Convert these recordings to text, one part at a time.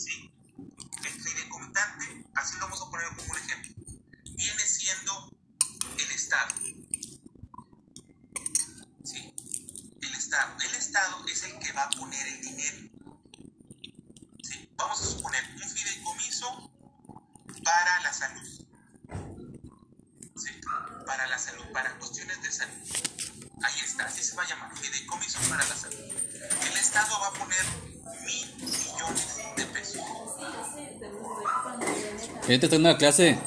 ¿sí? Fideicomitante, así lo vamos a poner como un ejemplo, viene siendo el Estado. El Estado. El Estado es el que va a poner el dinero. Vamos a suponer un fideicomiso para la salud. Para la salud, para cuestiones de salud. Ahí está, así se va a llamar, fideicomiso para la salud. El Estado va a poner mil millones de pesos. Ahorita está en una clase.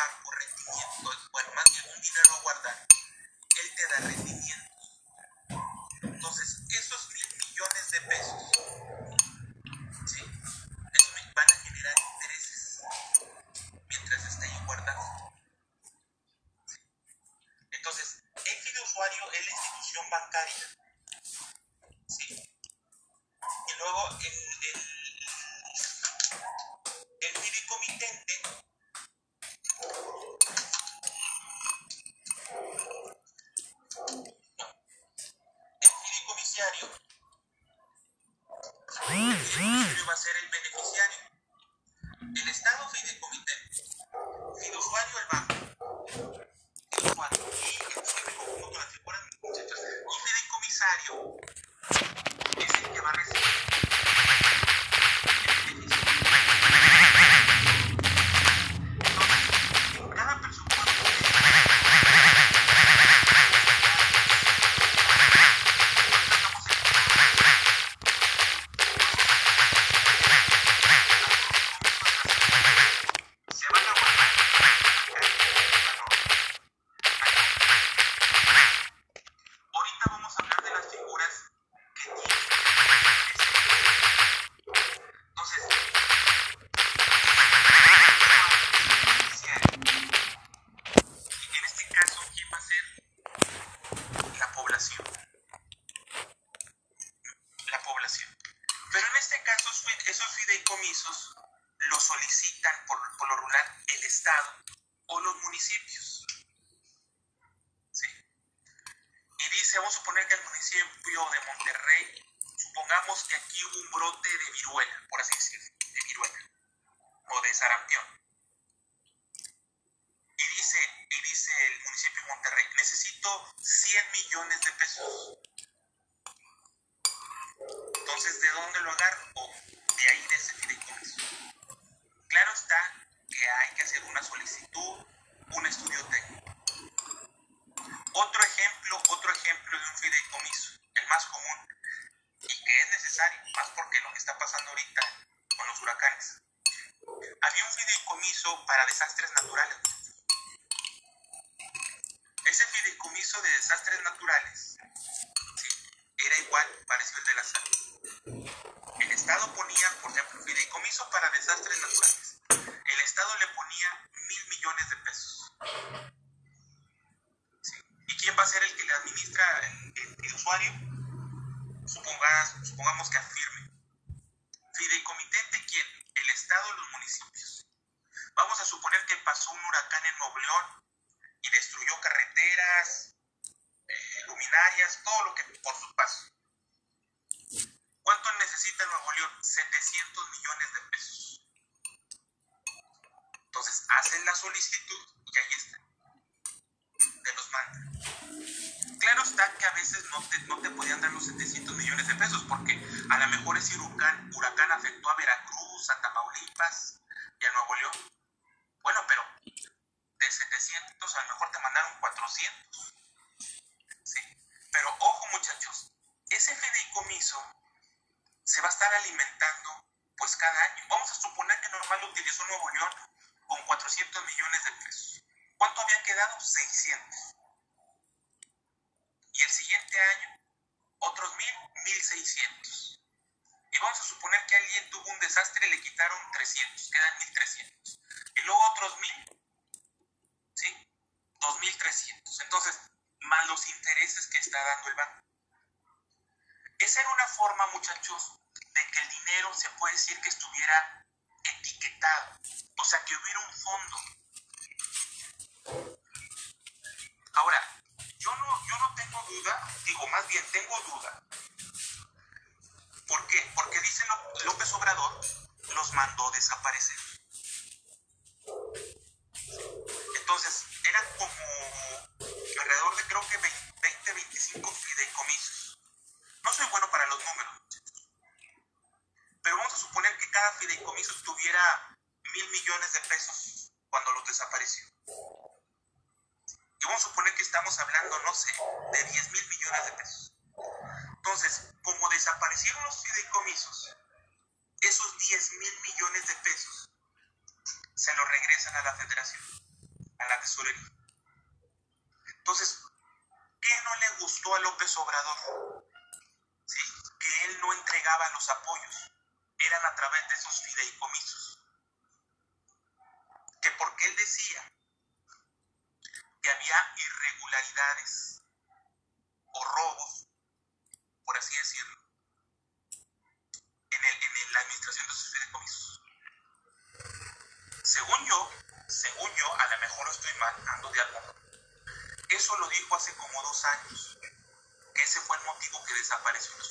Le por ejemplo, fideicomiso para desastres naturales. El Estado le ponía mil millones de pesos. ¿Y quién va a ser el que le administra el usuario? Supongas- supongamos que afirme. Fideicomitente, ¿quién? El Estado y los municipios. Vamos a suponer que pasó un huracán en Nuevo León y destruyó carreteras, eh, luminarias, todo lo que por su paso. ¿Cuánto necesita Nuevo León? 700 millones de pesos. Entonces hacen la solicitud y ahí está. Te los mandan. Claro está que a veces no te, no te podían dar los 700 millones de pesos porque a lo mejor ese huracán, huracán afectó a Veracruz, a Tamaulipas y a Nuevo León. Bueno, pero de 700 a lo mejor te mandaron 400. Sí. Pero ojo muchachos, ese fideicomiso se va a estar alimentando pues cada año. Vamos a suponer que normal utilizó Nuevo León con 400 millones de pesos. ¿Cuánto había quedado? 600. Y el siguiente año, otros 1000, 1600. Y vamos a suponer que alguien tuvo un desastre y le quitaron 300, quedan 1300. Y luego otros 1000, ¿sí? 2300. Entonces, más los intereses que está dando el banco. Esa era una forma, muchachos, dinero se puede decir que estuviera etiquetado, o sea, que hubiera un fondo. Ahora, yo no, yo no tengo duda, digo, más bien tengo duda. ¿Por qué? Porque dice López Obrador, los mandó desaparecer. Entonces, eran como alrededor de creo que 20, 25 fideicomisos. No soy bueno para los números, pero vamos a suponer que cada fideicomiso tuviera mil millones de pesos cuando los desapareció. Y vamos a suponer que estamos hablando, no sé, de 10 mil millones de pesos. Entonces, como desaparecieron los fideicomisos, esos 10 mil millones de pesos se los regresan a la federación, a la tesorería. Entonces, ¿qué no le gustó a López Obrador? ¿Sí? Que él no entregaba los apoyos, eran a través de esos fideicomisos. Que porque él decía que había irregularidades o robos, por así decirlo, en, el, en la administración de esos fideicomisos. Según yo, según yo, a lo mejor estoy mal, ando de algo. Hace como dos años, ese fue el motivo que desapareció los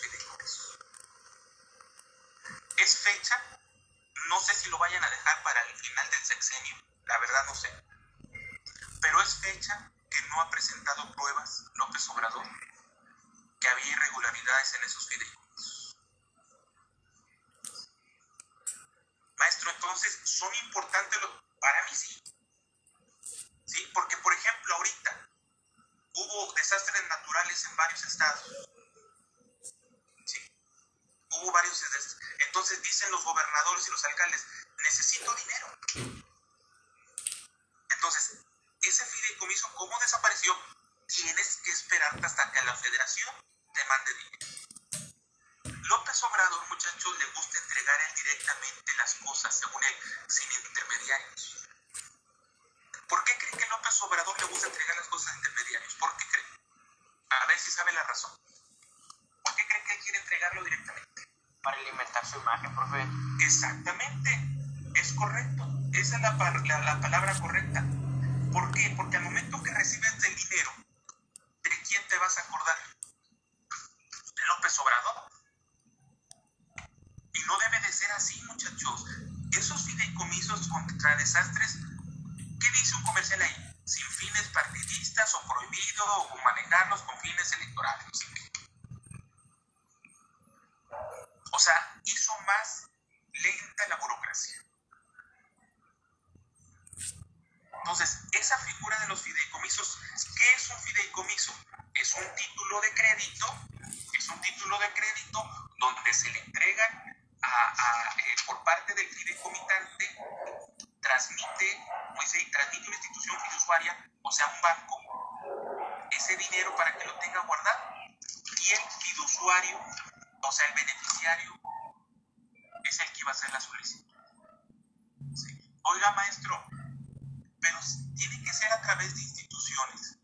Esa es la, la, la palabra correcta. ¿Por qué? Porque al momento que recibes el dinero, ¿de quién te vas a acordar? De López Obrador. Y no debe de ser así, muchachos. Esos fideicomisos contra desastres, ¿qué dice un comercial ahí? Sin fines partidistas o prohibido o manejarlos con fines electorales. O sea, hizo más lenta la burocracia. Entonces, esa figura de los fideicomisos, ¿qué es un fideicomiso? Es un título de crédito, es un título de crédito donde se le entregan a, a, eh, por parte del fideicomitante, transmite, o dice, transmite una institución fiduciaria, o sea, un banco, ese dinero para que lo tenga guardado. Y el fiduciario, o sea, el beneficiario, es el que iba a hacer la solicitud. Sí. Oiga, maestro, pero tiene que ser a través de instituciones.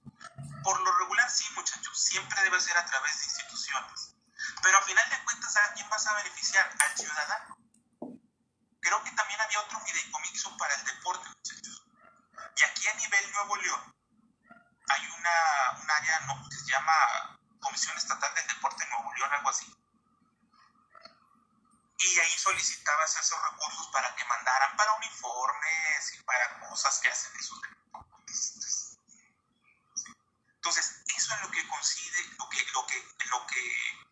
Por lo regular, sí, muchachos, siempre debe ser a través de instituciones. Pero al final de cuentas, ¿a quién vas a beneficiar? Al ciudadano. Creo que también había otro fideicomiso para el deporte, muchachos. Y aquí a nivel Nuevo León hay una, un área que se llama Comisión Estatal del Deporte Nuevo León, algo así. Y ahí solicitabas esos recursos para que mandaran para uniformes y para cosas que hacen esos. Entonces, eso es lo que consigue, lo que, lo que, lo que,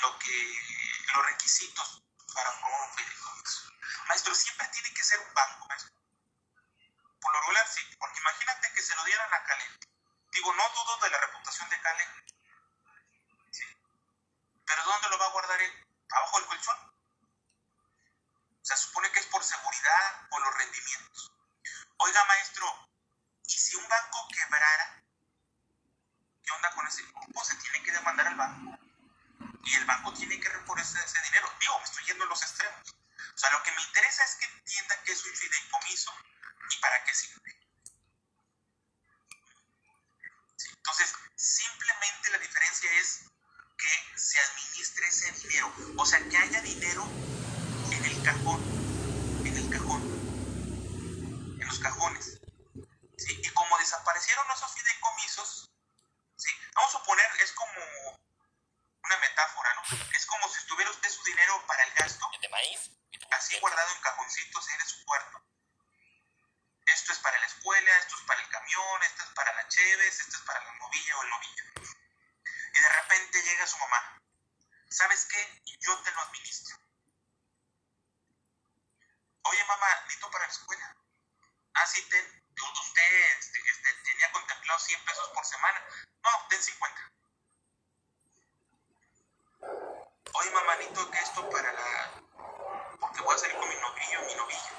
lo que, los requisitos para formar un. Maestro, siempre tiene que ser un banco, maestro. Por lo regular, sí, porque imagínate que se lo dieran a Calent. Digo, no dudo de la reputación de Calent. ¿sí? Pero ¿dónde lo va a guardar él? abajo del colchón. O sea, supone que es por seguridad, por los rendimientos. Oiga, maestro, ¿y si un banco quebrara? ¿Qué onda con ese grupo? Se tiene que demandar al banco. Y el banco tiene que reponerse ese dinero. Digo, me estoy yendo a los extremos. O sea, lo que me interesa es que entiendan que es un fideicomiso y para qué sirve. Sí, entonces, simplemente la diferencia es que se administre ese dinero. O sea, que haya dinero en el cajón, en el cajón, en los cajones. Y como desaparecieron esos fideicomisos, ¿sí? vamos a suponer, es como una metáfora, ¿no? Es como si estuviera usted su dinero para el gasto, así guardado en cajoncitos ahí de su cuarto. Esto es para la escuela, esto es para el camión, esto es para la cheves, esto es para la novilla o el novillo. Y de repente llega su mamá. ¿Sabes qué? Yo te lo administro. Oye, mamá, necesito para la escuela. Ah, sí, ten. Usted este, este, tenía contemplado 100 pesos por semana. No, ten 50. Oye, mamá, necesito que esto para la... Porque voy a salir con mi novillo, mi novillo.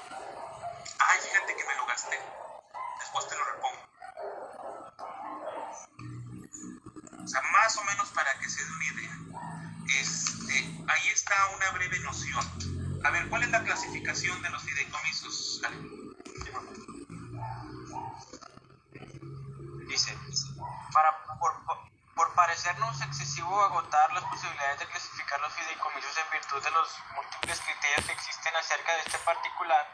Ay, fíjate que me lo gasté. Después te lo repongo. O sea, más o menos para que se dé una idea. Este, ahí está una breve noción. A ver, ¿cuál es la clasificación de los fideicomisos? Dice, para, por, por, parecernos excesivo agotar las posibilidades de clasificar los fideicomisos en virtud de los múltiples criterios que existen acerca de este particular,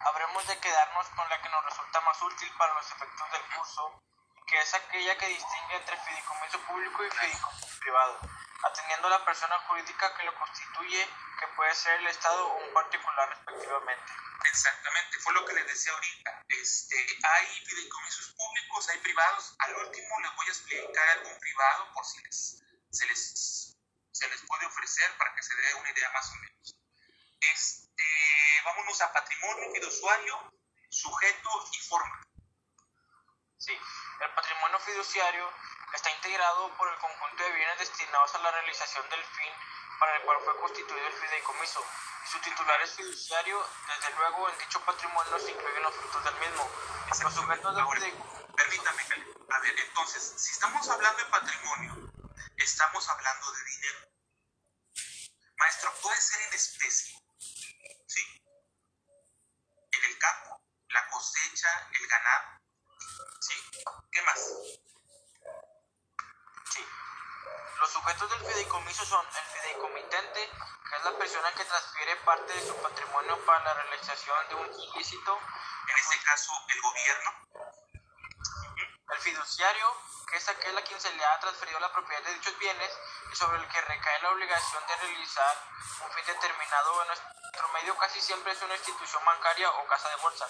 habremos de quedarnos con la que nos resulta más útil para los efectos del curso, que es aquella que distingue entre fideicomiso público y fideicomiso privado, atendiendo a la persona jurídica que lo constituye, que puede ser el Estado o un particular respectivamente. Exactamente, fue lo que les decía ahorita. Este, hay fideicomisos públicos, hay privados. Al último les voy a explicar algún privado por si les, se, les, se les puede ofrecer para que se dé una idea más o menos. Este, vámonos a patrimonio, fiduciario, sujeto y forma. Sí, el patrimonio fiduciario está integrado por el conjunto de bienes destinados a la realización del fin para el cual fue constituido el fideicomiso. Su titular es fiduciario, desde luego en dicho patrimonio se incluyen los frutos del mismo. Los sujetos del fideicomiso. Permítame, a ver, entonces, si estamos hablando de patrimonio, estamos hablando de dinero. Maestro, puede ser en especie, ¿sí? En el campo, la cosecha, el ganado, ¿sí? ¿Qué más? Sí. Los sujetos del fideicomiso son el fideicomitente, que es la persona que transfiere parte de su patrimonio para la realización de un ilícito. En este caso, el gobierno. El fiduciario, que es aquel a quien se le ha transferido la propiedad de dichos bienes y sobre el que recae la obligación de realizar un fin determinado. En nuestro medio casi siempre es una institución bancaria o casa de bolsa.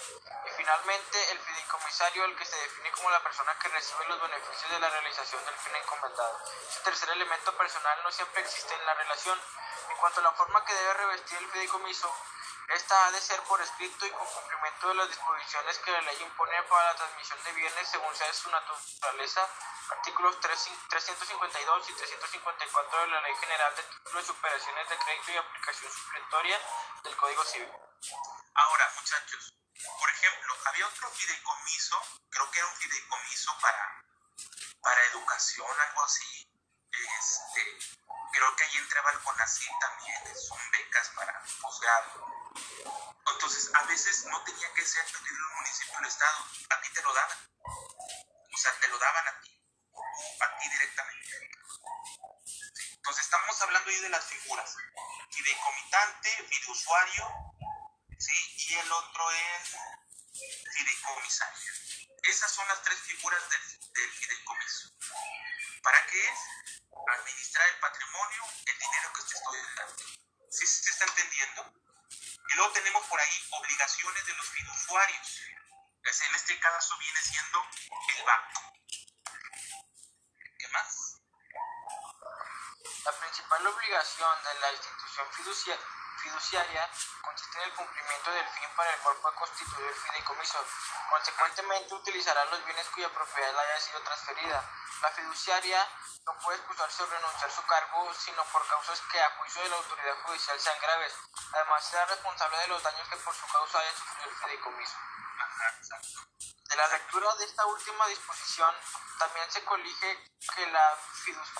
Y finalmente, el fideicomisario, el que se define como la persona que recibe los beneficios de la realización del fin encomendado. Este tercer elemento personal no siempre existe en la relación. En cuanto a la forma que debe revestir el fideicomiso, esta ha de ser por escrito y con cumplimiento de las disposiciones que la ley impone para la transmisión de bienes según sea su naturaleza, artículos 352 y 354 de la Ley General de Títulos y Operaciones de Crédito y Aplicación Supletoria del Código Civil. Ahora, muchachos, por ejemplo, había otro fideicomiso, creo que era un fideicomiso para, para educación, algo así. Este, creo que ahí entraba el CONACYT también, son becas para posgrado. Entonces, a veces no tenía que ser el municipio o el estado, a ti te lo daban. O sea, te lo daban a ti, a ti directamente. Entonces, estamos hablando ahí de las figuras: fideicomitante, fideusuario, ¿sí? Y el otro es fideicomisario. Esas son las tres figuras del, del fideicomiso. ¿Para qué es? Administrar el patrimonio, el dinero que te estoy dando. ¿Sí se está entendiendo? Y luego tenemos por ahí obligaciones de los fiduciarios. En este caso viene siendo el banco. ¿Qué más? La principal obligación de la institución fiduciaria consiste en el cumplimiento del fin para el cual fue constituido el fideicomiso. Consecuentemente, utilizará los bienes cuya propiedad le haya sido transferida. La fiduciaria no puede excusarse o renunciar a su cargo, sino por causas que a juicio de la autoridad judicial sean graves. Además, será responsable de los daños que por su causa haya sufrido el fideicomiso. De la lectura de esta última disposición, también se colige que, la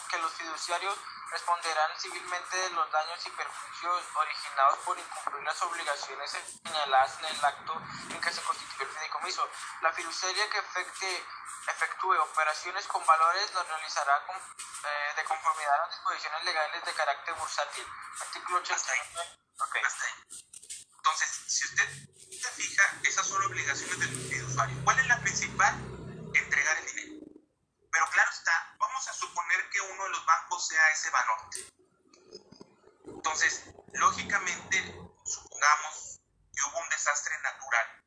que los fiduciarios responderán civilmente de los daños y perjuicios originados por incumplir las obligaciones señaladas en el acto en que se constituyó el fideicomiso. La fiduciaria que efecte, efectúe operaciones con valores los realizará con, eh, de conformidad a las disposiciones legales de carácter bursátil. Artículo 89. Okay. Hasta ahí. Entonces, si usted se fija, esas son obligaciones del usuario. ¿Cuál es la principal? Entregar el dinero. Pero claro está, vamos a suponer que uno de los bancos sea ese Banorte. Entonces, lógicamente, supongamos que hubo un desastre natural.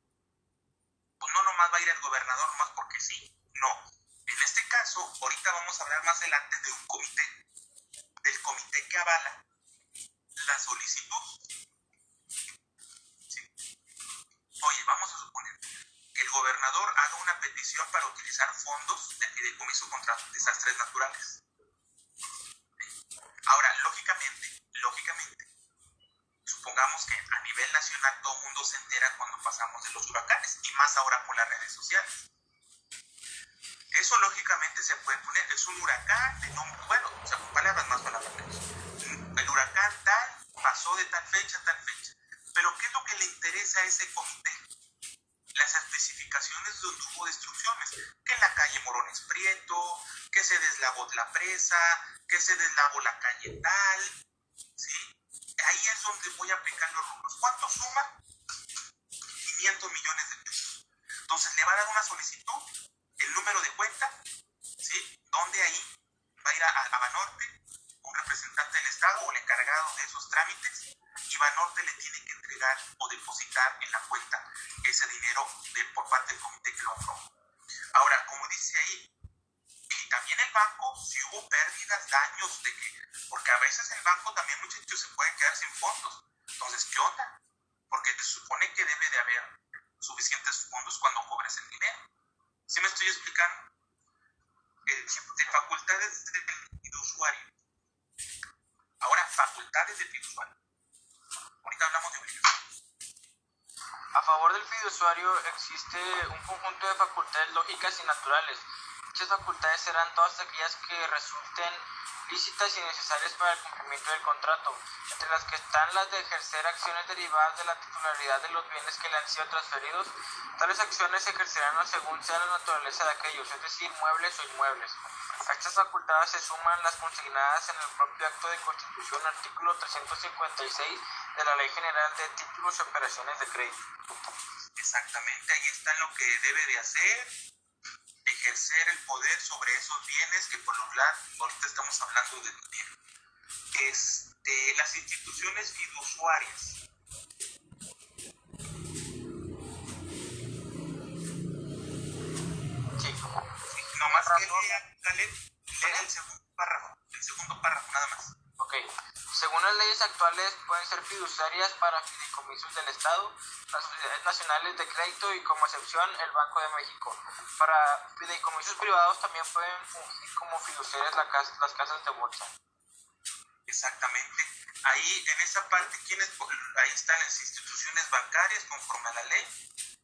Pues no nomás va a ir el gobernador nomás porque sí. No. En este caso, ahorita vamos a hablar más adelante de un comité. Del comité que avala la solicitud Oye, vamos a suponer el gobernador haga una petición para utilizar fondos de fideicomiso contra desastres naturales. Ahora, lógicamente, lógicamente, supongamos que a nivel nacional todo el mundo se entera cuando pasamos de los huracanes, y más ahora por las redes sociales. Eso lógicamente se puede poner, es un huracán de nombre, bueno, o sea, con palabras más palabras. El huracán tal pasó de tal fecha a tal fecha. Pero ¿qué es lo que le interesa a ese comité? Las especificaciones donde hubo destrucciones, que en la calle Morones Prieto, que se deslavó la presa, que se deslavó la calle tal, ¿sí? Ahí es donde voy a aplicar los rubros. ¿Cuánto suma? 500 millones de pesos. Entonces le va a dar una solicitud, el número de cuenta, ¿sí? Donde ahí va a ir a, a Banorte, un representante del Estado o el encargado de esos trámites, y Banorte le tiene que entregar o depositar en la cuenta ese dinero de, por parte del comité que lo aprobó. Ahora, como dice ahí, y también el banco, si hubo pérdidas, daños, de que, porque a veces el banco también, muchachos, se puede quedar sin fondos. Entonces, ¿qué onda? Porque se supone que debe de haber suficientes fondos cuando cobres el dinero. ¿Sí me estoy explicando? Eh, de facultades del usuario. Ahora, facultades del usuario. Ahorita hablamos de obligaciones. A favor del fiduciario existe un conjunto de facultades lógicas y naturales. Dichas facultades serán todas aquellas que resulten lícitas y necesarias para el cumplimiento del contrato, entre las que están las de ejercer acciones derivadas de la titularidad de los bienes que le han sido transferidos. Tales acciones se ejercerán según sea la naturaleza de aquellos, es decir, muebles o inmuebles. A estas facultades se suman las consignadas en el propio acto de constitución, artículo 356 de la Ley General de Títulos y Operaciones de Crédito. Exactamente, ahí está lo que debe de hacer, ejercer el poder sobre esos bienes que por lo lado, ahorita estamos hablando de dinero. Este, las instituciones fiduciarias. Sí. Nomás que lea, dale, lea el segundo párrafo, el segundo párrafo, nada más. Ok. Según las leyes actuales, pueden ser fiduciarias para fideicomisos del Estado, las sociedades nacionales de crédito y, como excepción, el Banco de México. Para fideicomisos privados también pueden fungir como fiduciarias las casas de bolsa. Exactamente. Ahí, en esa parte, ¿quiénes? ahí están las instituciones bancarias conforme a la ley,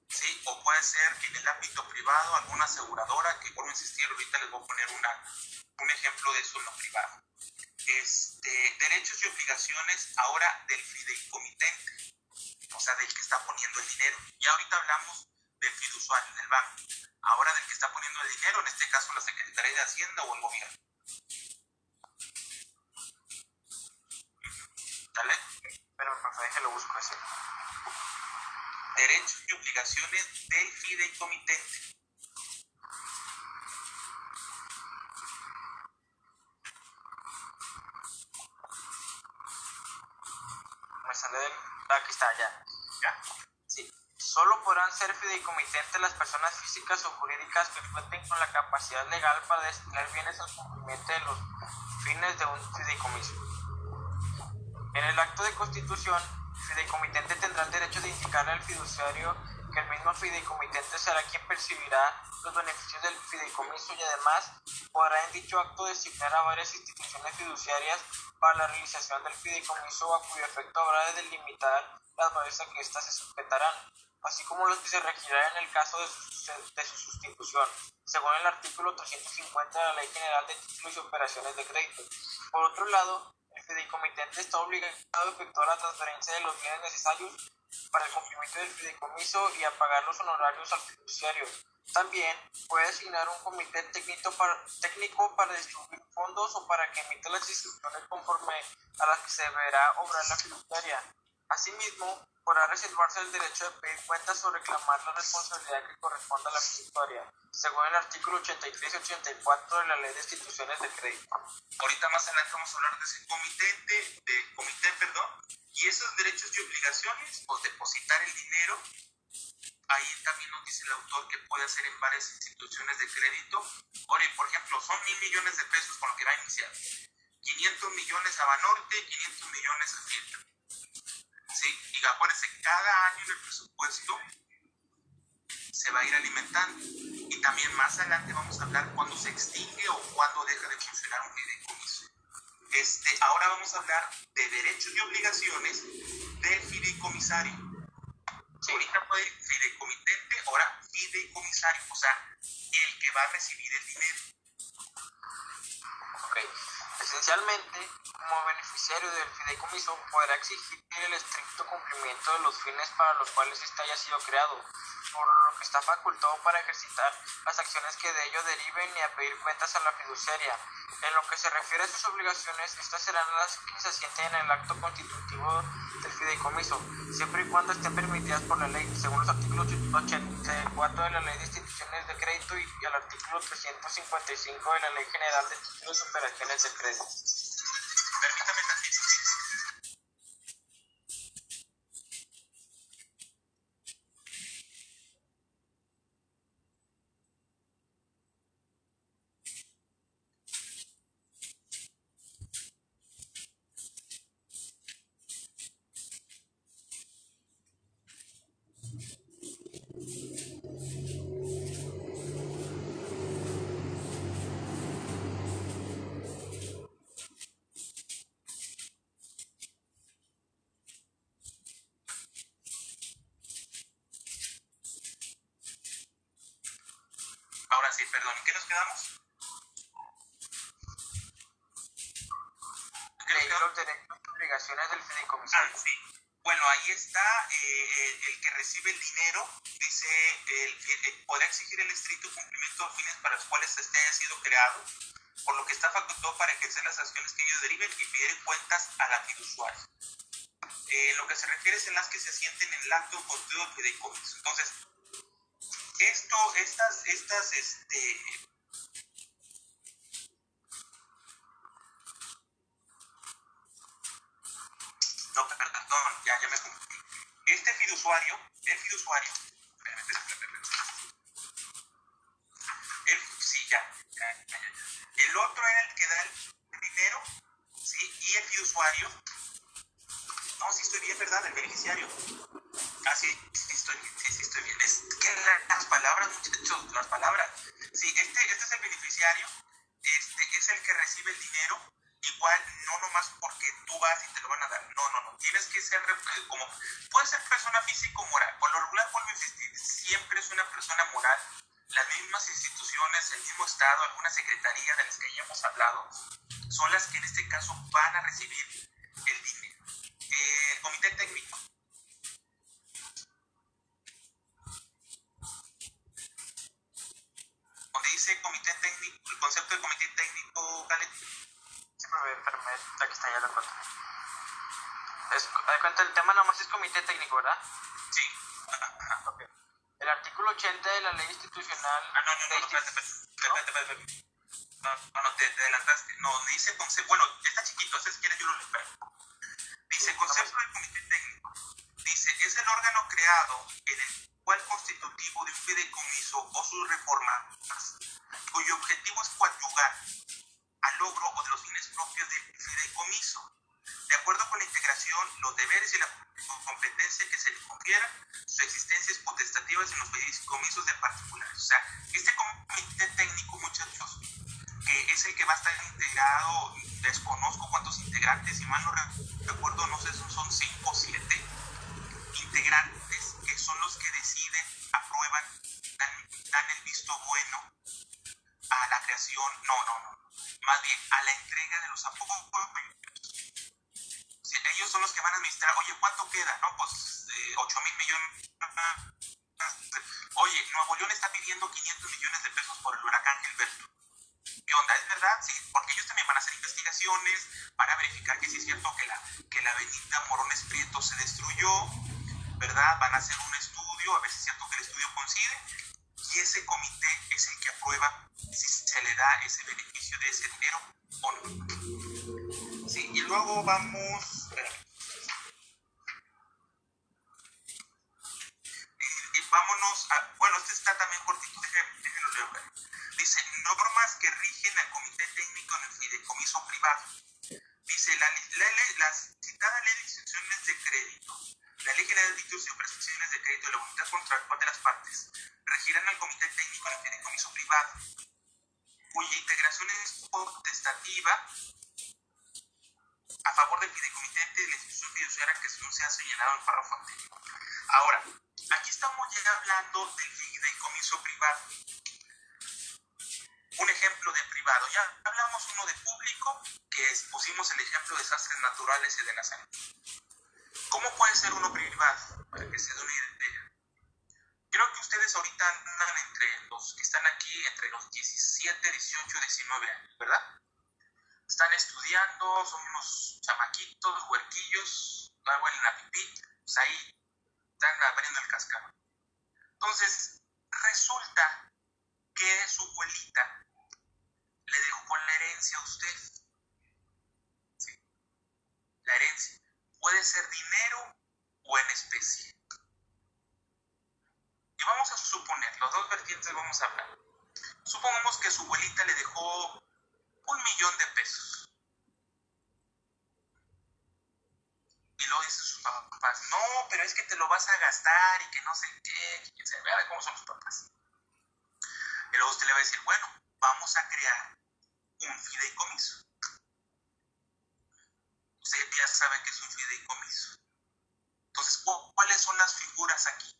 ¿sí? O puede ser en el ámbito privado alguna aseguradora, que a insistir, ahorita les voy a poner una, un ejemplo de eso en lo privado. Este, derechos y obligaciones ahora del fideicomitente, o sea, del que está poniendo el dinero. Ya ahorita hablamos del fiduciario, del banco. Ahora del que está poniendo el dinero, en este caso la Secretaría de Hacienda o el gobierno. ¿Sale? Pero me déjelo busco ese. derechos y obligaciones del fideicomitente. Del... Aquí está, ya. ¿Ya? Sí. Solo podrán ser fideicomitentes las personas físicas o jurídicas que cuenten con la capacidad legal para destinar bienes al cumplimiento de los fines de un fideicomiso. En el acto de constitución, el fideicomitente tendrá el derecho de indicarle al fiduciario que el mismo fideicomitente será quien percibirá los beneficios del fideicomiso y además podrá en dicho acto designar a varias instituciones fiduciarias para la realización del fideicomiso a cuyo efecto habrá de delimitar las bases a que éstas se sujetarán, así como los que se regirán en el caso de su, de su sustitución, según el artículo 350 de la Ley General de Títulos y Operaciones de Crédito. Por otro lado, el fideicomitente está obligado a efectuar la transferencia de los bienes necesarios para el cumplimiento del fideicomiso y a pagar los honorarios al fiduciario. También puede asignar un comité técnico para, técnico para distribuir fondos o para que emita las instrucciones conforme a las que se deberá obrar la fiduciaria. Asimismo, podrá reservarse el derecho de pedir cuentas o reclamar la responsabilidad que corresponda a la fiduciaria, según el artículo 83 y 84 de la Ley de Instituciones de Crédito. Ahorita más adelante vamos a hablar de ese comité, de, de comité, perdón, y esos derechos y obligaciones, pues depositar el dinero. Ahí también nos dice el autor que puede hacer en varias instituciones de crédito. Ahora, por ejemplo, son mil millones de pesos con lo que va a iniciar. 500 millones a Banorte, 500 millones a Fiesta. ¿Sí? Y acuérdense, cada año en el presupuesto se va a ir alimentando. Y también más adelante vamos a hablar cuando se extingue o cuando deja de funcionar un fideicomiso. Este, ahora vamos a hablar de derechos y obligaciones del fideicomisario. Sí. Ahorita fue fideicomitente, ahora fideicomisario, o sea, el que va a recibir el dinero. Ok. Esencialmente, como beneficiario del fideicomiso, podrá exigir el estricto cumplimiento de los fines para los cuales éste haya sido creado, por lo que está facultado para ejercitar las acciones que de ello deriven y a pedir cuentas a la fiduciaria. En lo que se refiere a sus obligaciones, estas serán las que se asienten en el acto constitutivo del fideicomiso, siempre y cuando estén permitidas por la ley, según los artículos 84 de la Ley de De Crédito y el artículo 355 de la Ley General de Títulos y Operaciones de Crédito. Exigir el estricto cumplimiento de fines para los cuales este haya sido creado, por lo que está facultado para ejercer las acciones que ellos deriven y pedir cuentas a la fiduciaria. Eh, lo que se refiere es en las que se sienten en el acto constitutivo del fideicomiso. Entonces, esto, estas, estas, este, no, perdón, ya, ya me confundí. Este fiduciario, el fiduciario, ¿verdad? Es, cuenta, el tema nomás es comité técnico, ¿verdad? sí. Ajá, ajá. Ok. El artículo 80 de la ley institucional. Ah, no, no, no, espérate, espérate, espérate. No, no, te, te adelantaste. No, dice concepto, bueno, está chiquito, entonces si quieres yo lo leo. Dice concepto del comité técnico. Dice, es el órgano creado en el cual constitutivo de un fideicomiso o sus reformas, cuyo objetivo es coadyuvar al logro o de los fines propios del fideicomiso. Los deberes y la competencia que se le confiera, sus existencias potestativas en los fideicomisos de particulares. O sea, este comité técnico, muchachos, que es el que va a estar integrado, desconozco cuántos integrantes, si mal no recuerdo, no sé, son cinco o siete integrantes que son los que deciden, aprueban, dan, el visto bueno a la creación, no, no, no, más bien a la entrega de los apoyos. Ellos son los que van a administrar, oye, ¿cuánto queda? No, pues eh, 8 mil millones. Oye, Nuevo León está pidiendo 500 millones de pesos por el huracán Gilberto. ¿Qué onda? ¿Es verdad? Sí, porque ellos también van a hacer investigaciones para verificar que sí es cierto que la, que la avenida Morones Prieto se destruyó, ¿verdad? Van a hacer un estudio, a ver si es cierto que el estudio coincide, y ese comité es el que aprueba si se le da ese beneficio de ese dinero o no. Y luego vamos, Y, vámonos a, bueno, este está también cortito, déjenlo leer. Dice, normas que rigen al comité técnico en el fideicomiso privado. Dice, la, la, citada ley de instituciones de crédito la Ley General de Títulos y Prestaciones de Crédito de la Voluntad Contractual de las Partes regirán al Comité Técnico en el Fideicomiso Privado, cuya integración es potestativa a favor del fideicomitente de la institución fiduciaria que no se ha señalado el párrafo anterior. Ahora, aquí estamos ya hablando del fideicomiso privado. Un ejemplo de privado, ya hablamos uno de público, que pusimos el ejemplo de desastres naturales y de la salud. ¿Cómo puede ser uno privado? Para que se den una idea. Creo que ustedes ahorita andan entre los que están aquí, entre los 17, 18, 19 años, ¿verdad? Están estudiando, son unos chamaquitos, huerquillos, no huelen a pipí, pues ahí están abriendo el cascabel. Entonces, resulta que su abuelita le dejó la herencia a usted. La herencia puede ser dinero o en especie. Y vamos a suponer, los dos vertientes vamos a hablar. Supongamos que su abuelita le dejó un millón de pesos. Y luego dice sus papás, no, pero es que te lo vas a gastar y que no sé qué, vea cómo son los papás. Y luego usted le va a decir, bueno, vamos a crear un fideicomiso usted ya sabe que es un fideicomiso. Entonces, ¿cuáles son las figuras aquí?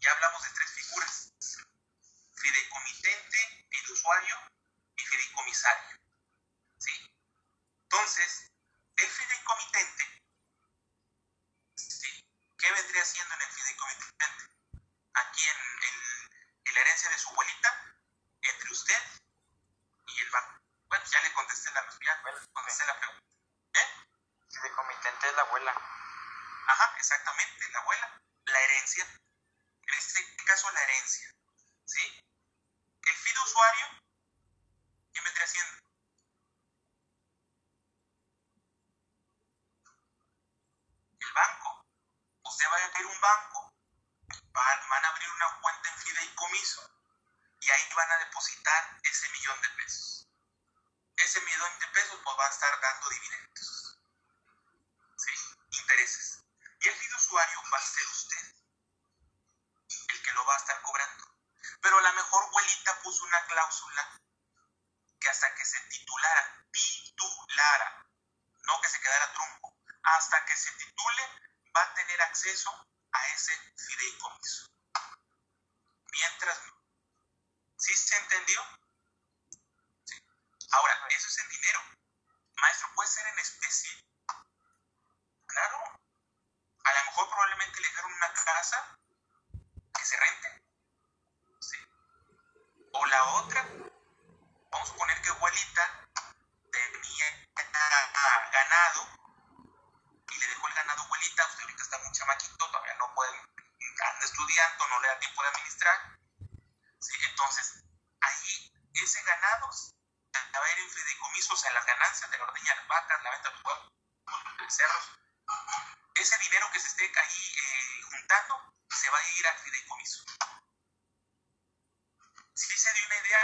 Ya hablamos de tres figuras. Fideicomitente, fiduciario y fideicomisario. ¿Sí? Entonces, el fideicomitente, ¿sí? ¿qué vendría siendo en el fideicomitente? Aquí en, en la herencia de su abuelita, entre usted y el banco. Bueno, ya le contesté la, ya, contesté la pregunta. ¿Eh? De comitente es la abuela. Ajá, exactamente, la abuela. La herencia. En este caso, la herencia. ¿Sí? El fiduciario, ¿qué vendría haciendo? El banco. Usted va a abrir un banco, van a abrir una cuenta en fideicomiso y ahí van a depositar ese millón de pesos ese millón de pesos pues va a estar dando dividendos. ¿Sí? Intereses. Y el fiduciario va a ser usted, el que lo va a estar cobrando. Pero la mejor abuelita puso una cláusula que hasta que se titulara, titulara, no que se quedara trunco, hasta que se titule va a tener acceso a ese fideicomiso. Mientras no. ¿Sí se entendió? Ahora, eso es en dinero. Maestro, ¿puede ser en especie? Claro. A lo mejor probablemente le dejaron una casa que se rente. O la otra, vamos a suponer que abuelita tenía ganado y le dejó el ganado abuelita. Usted ahorita está muy chamaquito, todavía no puede, anda estudiando, no le da tiempo de administrar. Entonces, ahí ese ganado va a ir en fideicomisos en las ganancias de la ordeña, las vacas, la venta de de cerros. Ese dinero que se esté ahí eh, juntando se va a ir al fideicomiso.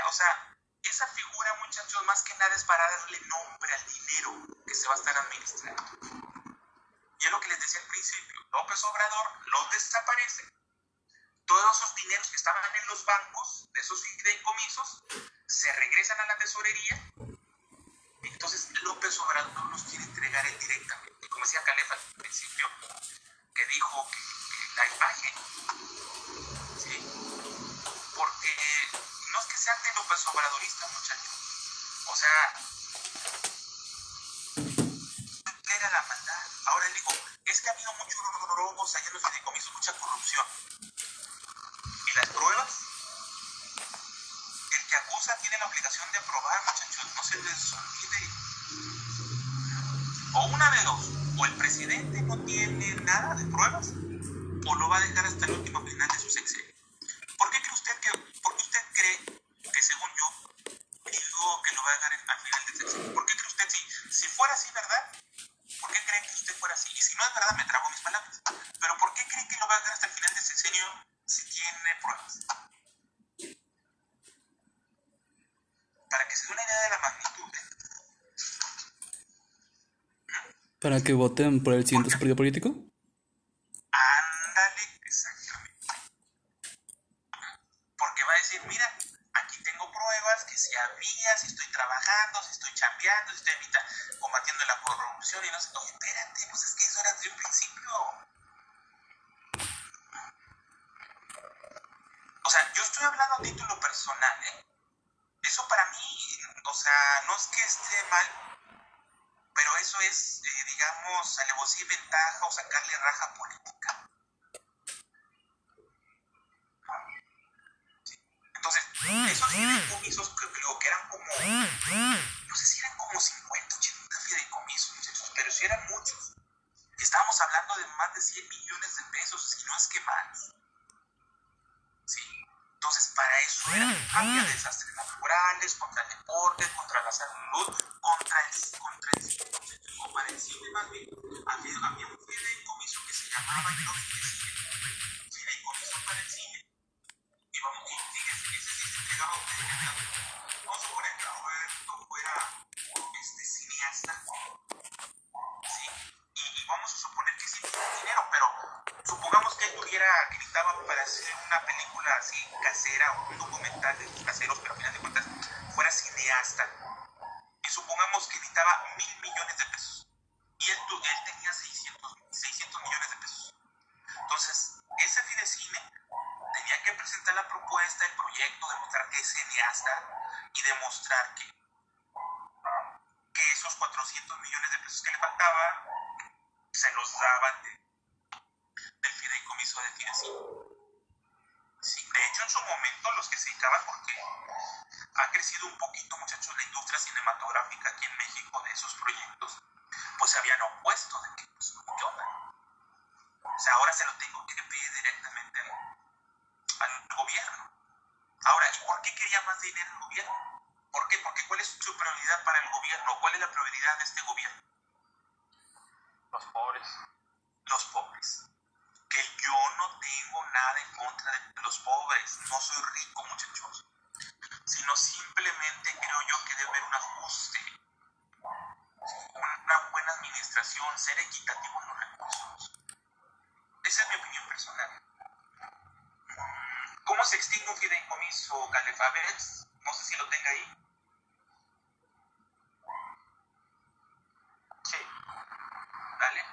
O sea, esa figura, muchachos, más que nada es para darle nombre al dinero que se va a estar administrando. decía al principio, López Obrador los desaparece. Todos esos dineros que estaban en los bancos, de esos fideicomisos, se regresan a la tesorería. Entonces López Obrador no los quiere entregar él directamente. Como decía Calef al principio, que dijo que, la imagen, de López Obradorista, muchachos. O sea, era la maldad. Ahora él dijo, es que ha habido muchos robos allá en los fideicomisos, mucha corrupción. ¿Y las pruebas? El que acusa tiene la obligación de probar, muchachos, no se les olvide. O una de dos, o el presidente no tiene nada de pruebas, o lo va a dejar hasta el último final ¿Para que voten por el siguiente partido político? Supongamos que él tuviera, que para hacer una película así casera o un documental de caseros, pero al final de cuentas fuera cineasta. Y supongamos que necesitaba mil millones de pesos. Y él, él tenía 600, 600 millones de pesos. Entonces, ese Fidecine tenía que presentar la propuesta, el proyecto, demostrar que es cineasta y demostrar que, que esos 400 millones de pesos que le faltaban se los daban de, de Fidecine. Sí, de hecho, en su momento, los que se dedicaban, porque ha crecido un poquito, muchachos, la industria cinematográfica aquí en México de esos proyectos, pues se habían opuesto de que, pues, ¿qué onda? O sea, ahora se lo tengo que pedir directamente al, al gobierno. Ahora, ¿y por qué quería más dinero el gobierno? ¿Por qué? Porque ¿cuál es su prioridad para el gobierno? ¿Cuál es la prioridad de este gobierno? Los pobres. los pobres. Que yo no tengo nada en contra de los pobres, no soy rico, muchachos. Sino simplemente creo yo que debe haber un ajuste, una buena administración, ser equitativo en los recursos. Esa es mi opinión personal. ¿Cómo se extingue un fideicomiso, Calefabes? No sé si lo tenga ahí. Sí. Dale.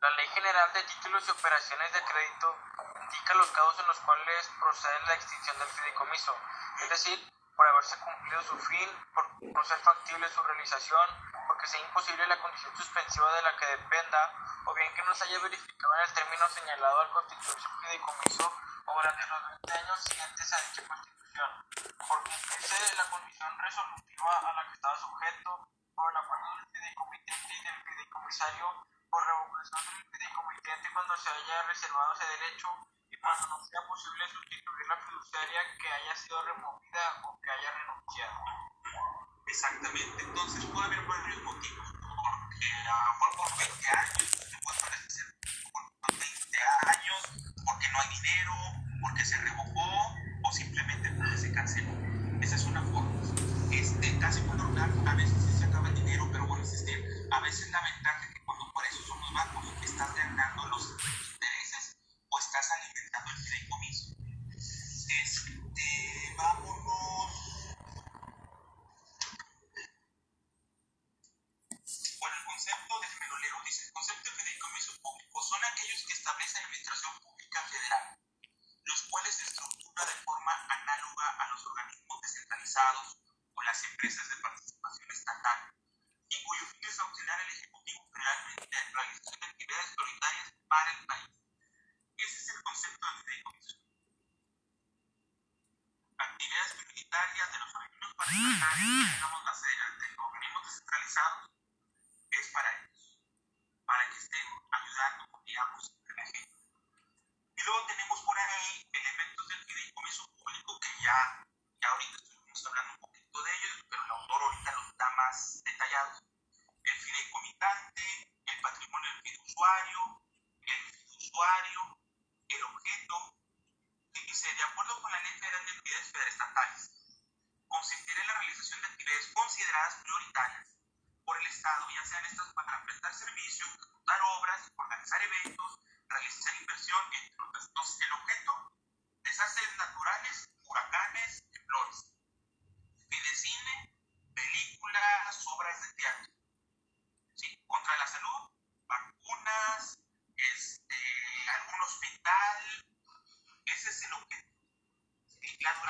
La Ley General de Títulos y Operaciones de Crédito indica los casos en los cuales procede la extinción del fideicomiso, es decir, por haberse cumplido su fin, por no ser factible su realización, porque sea imposible la condición suspensiva de la que dependa, o bien que no se haya verificado en el término señalado al constituirse un fideicomiso o durante los 20 años siguientes a dicha constitución, por cumplirse la condición resolutiva a la que estaba sujeto, por el acuerdo del fideicomitente y del fideicomisario, por revocación del fideicomitente cuando se haya reservado ese derecho y cuando no sea posible sustituir la fiduciaria que haya sido removida o que haya renunciado. Exactamente, entonces puede haber varios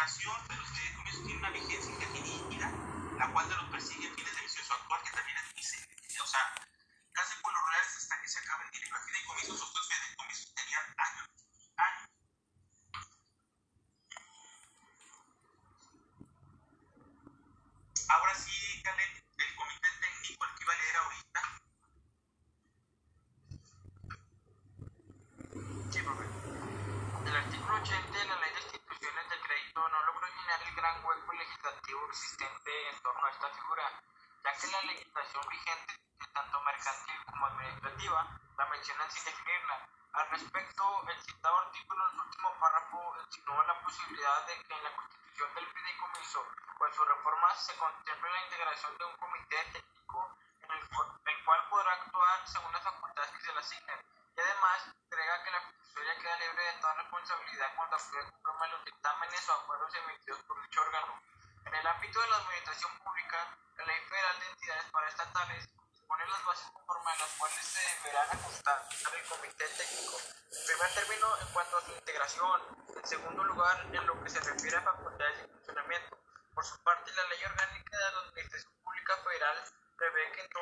relación de los que con tiene una vigencia indefinida, la cual de los persigue a fines de vicioso actual, que también es dice. O sea, casi por lo real hasta que se acabe el dinero. Fideicomisos, estos eh, fideicomisos tenían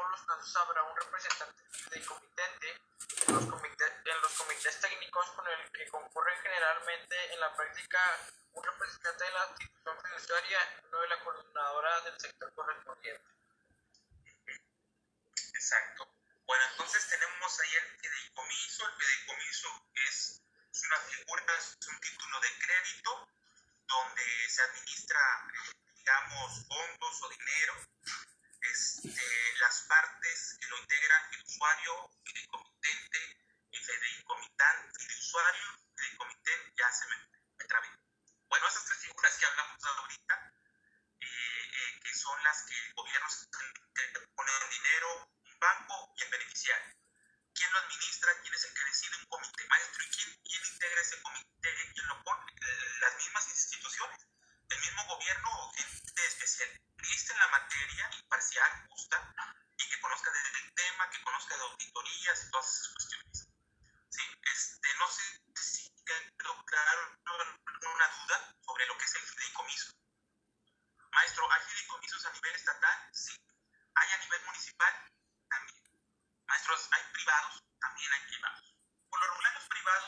pueblos donde habrá un representante del comitente en los, comités, en los comités técnicos con el que concurre generalmente en la práctica un representante de la institución fiduciaria y uno de la coordinadora del sector correspondiente. Exacto. Bueno, entonces tenemos ahí el fideicomiso. El fideicomiso es, es una figura, es un título de crédito donde se administra, digamos, fondos o dinero este, las partes que lo integran, el usuario, el comitente, el fideicomitante, el usuario, el comitente, ya se me, me trabé. Bueno, esas tres figuras que hablamos ahorita, eh, eh, que son las que el gobierno pone el dinero, un banco y el beneficiario. ¿Quién lo administra? ¿Quién es el que decide un comité maestro? ¿Y quién, quién integra ese comité? ¿Quién lo pone? Eh, las mismas instituciones el mismo gobierno o gente especialista en la materia, imparcial, justa, y que conozca del tema, que conozca de auditorías y todas esas cuestiones. Sí, este, no sé si quedó claro duda sobre lo que es el fideicomiso. Maestro, ¿hay fideicomisos a nivel estatal? Sí. ¿Hay a nivel municipal? También. Maestros, ¿hay privados? También hay privados. Por lo regular, los privados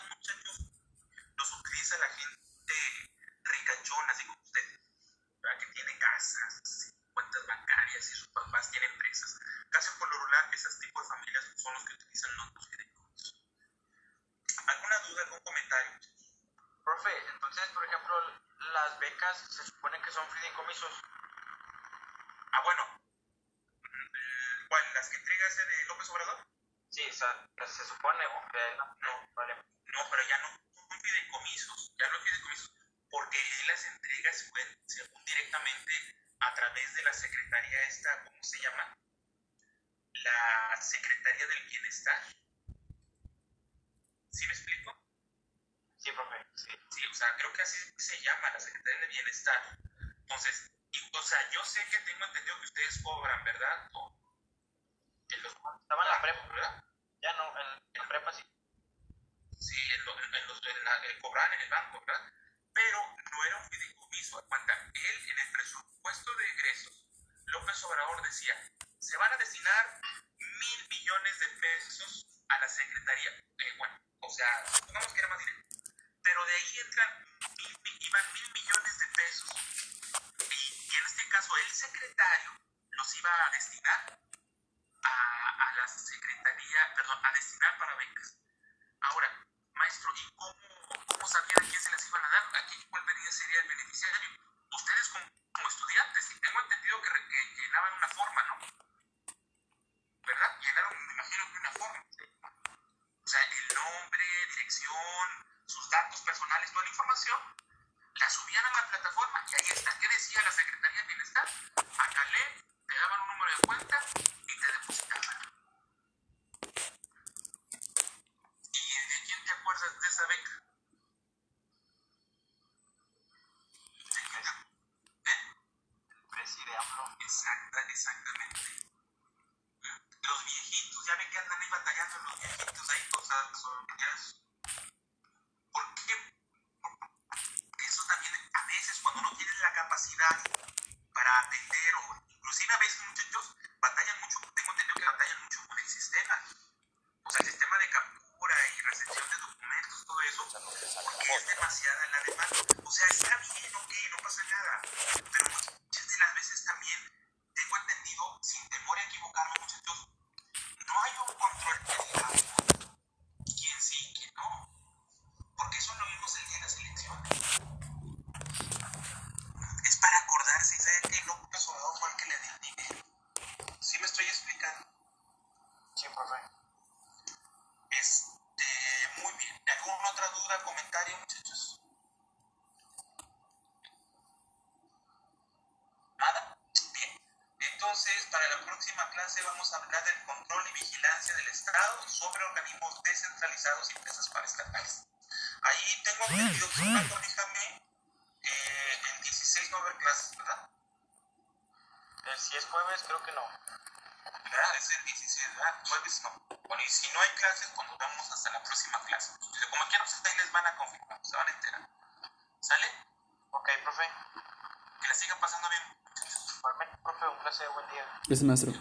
secretario los iba a destinar a, la secretaría, perdón, a destinar para becas. Ahora, maestro, ¿y cómo, sabían a quién se las iban a dar? ¿A quién cuál sería el beneficiario? Ustedes como, estudiantes, tengo entendido que, que, llenaban una forma, ¿no? ¿Verdad? Llenaron, me imagino que una forma. O sea, el nombre, dirección, sus datos personales, toda la información, la subían a la plataforma y ahí está. ¿Qué decía la Secretaría de Bienestar? Acalé, te daban un número de cuenta y te depositaban. Gracias, maestro.